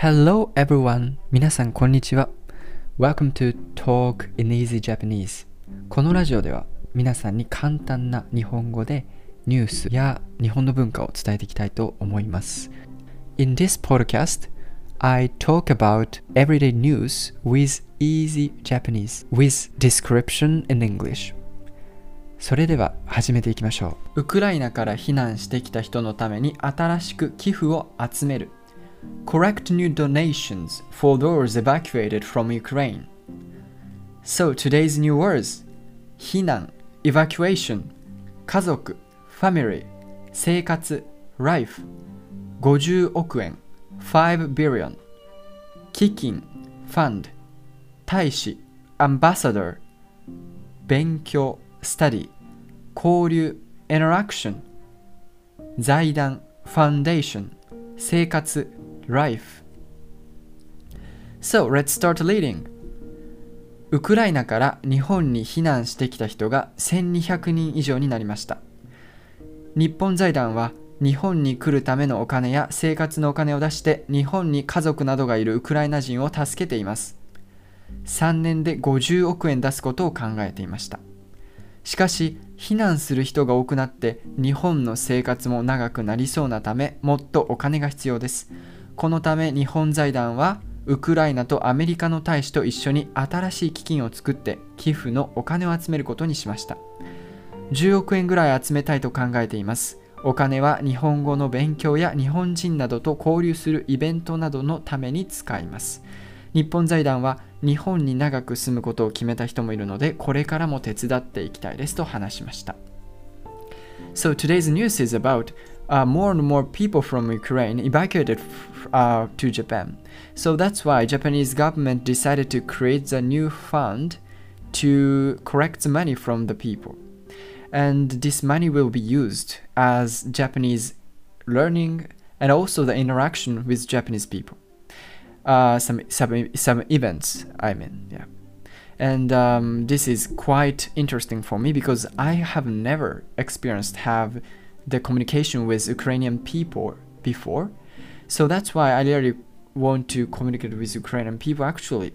Hello everyone! 皆さんこんにちは。Welcome to Talk in Easy Japanese. このラジオでは皆さんに簡単な日本語でニュースや日本の文化を伝えていきたいと思います。In this podcast, I talk about everyday news with easy Japanese with description in English. それでは始めていきましょう。ウクライナから避難してきた人のために新しく寄付を集める。Correct new donations for those evacuated from Ukraine. So today's new words 避難 evacuation 家族 family 生活 life 50億円5 billion 基金 fund 大使 ambassador 勉強 study 交流 interaction 財団 foundation 生活 life So let's start reading ウクライナから日本に避難してきた人が1200人以上になりました。日本財団は日本に来るためのお金や生活のお金を出して日本に家族などがいるウクライナ人を助けています。3年で50億円出すことを考えていました。しかし避難する人が多くなって日本の生活も長くなりそうなためもっとお金が必要です。このため日本財団はウクライナとアメリカの大使と一緒に新しい基金を作って寄付のお金を集めることにしました。10億円ぐらい集めたいと考えています。お金は日本語の勉強や日本人などと交流するイベントなどのために使います。日本財団は日本に長く住むことを決めた人もいるのでこれからも手伝っていきたいですと話しました。So today's news is about uh, more and more people from Ukraine evacuated uh, to Japan. So that's why Japanese government decided to create the new fund to collect the money from the people. And this money will be used as Japanese learning and also the interaction with Japanese people. Uh, some some some events, I mean, yeah. And um, this is quite interesting for me because I have never experienced have the communication with Ukrainian people before. So that's why I really want to communicate with Ukrainian people. Actually,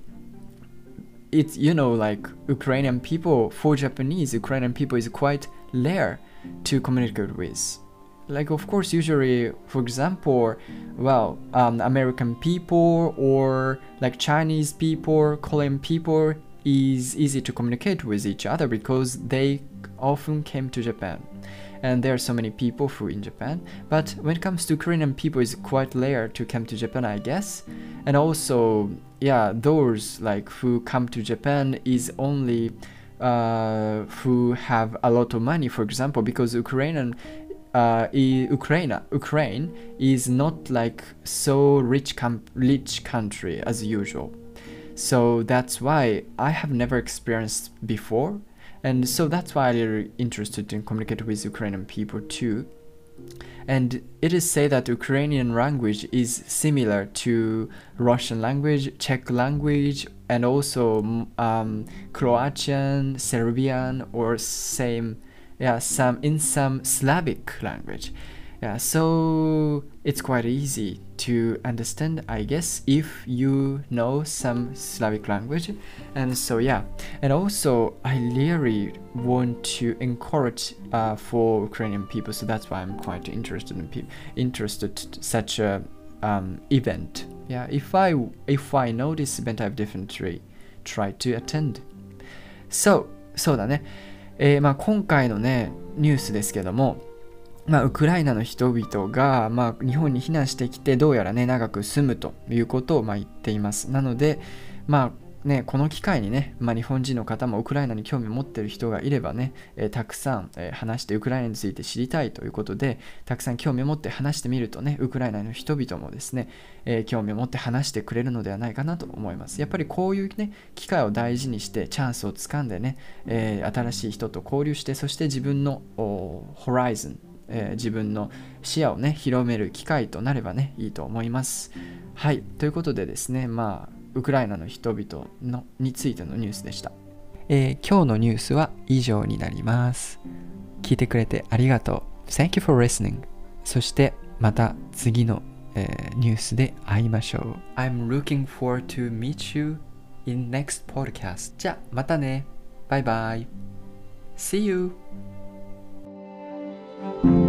it's you know like Ukrainian people for Japanese Ukrainian people is quite rare to communicate with. Like of course, usually, for example, well, um, American people or like Chinese people, Korean people is easy to communicate with each other because they often came to Japan and there are so many people who in Japan. But when it comes to Korean people, it's quite rare to come to Japan, I guess. And also, yeah, those like who come to Japan is only uh, who have a lot of money, for example, because Ukrainian. Uh, Ukraine, Ukraine is not like so rich, rich country as usual. So that's why I have never experienced before and so that's why I'm interested in communicate with Ukrainian people too. And it is said that Ukrainian language is similar to Russian language, Czech language, and also um, Croatian, Serbian, or same, yeah, some in some Slavic language. Yeah, so it's quite easy to understand, I guess, if you know some Slavic language. And so, yeah, and also, I really want to encourage uh, for Ukrainian people, so that's why I'm quite interested in pe- interested to such a um, event. Yeah, if I if I know this event, I've definitely tried to attend. So そうだね。えーまあ、今回のねニュースですけども、 まあ、ウクライナの人々が、まあ、日本に避難してきてどうやらね長く住むということをまあ言っています。なのでまあね、この機会にね、まあ、日本人の方もウクライナに興味を持っている人がいればね、えーたくさん、え話してウクライナについて知りたいということでたくさん興味を持って話してみるとねウクライナの人々もですね、えー興味を持って話してくれるのではないかなと思います。やっぱりこういうね機会を大事にしてチャンスをつかんでね、え新しい人と交流してそして自分のホライズンえー自分の視野をね広める機会となればねいいと思いますはいということでですねまあウクライナの人々のについてのニュースでした、えー今日のニュースは以上になります聞いてくれてありがとう Thank you for listening そしてまた次のえーニュースで会いましょう。I'm looking forward to meet you in next podcast. じゃあまたね。バイバイ。See you! Thank you.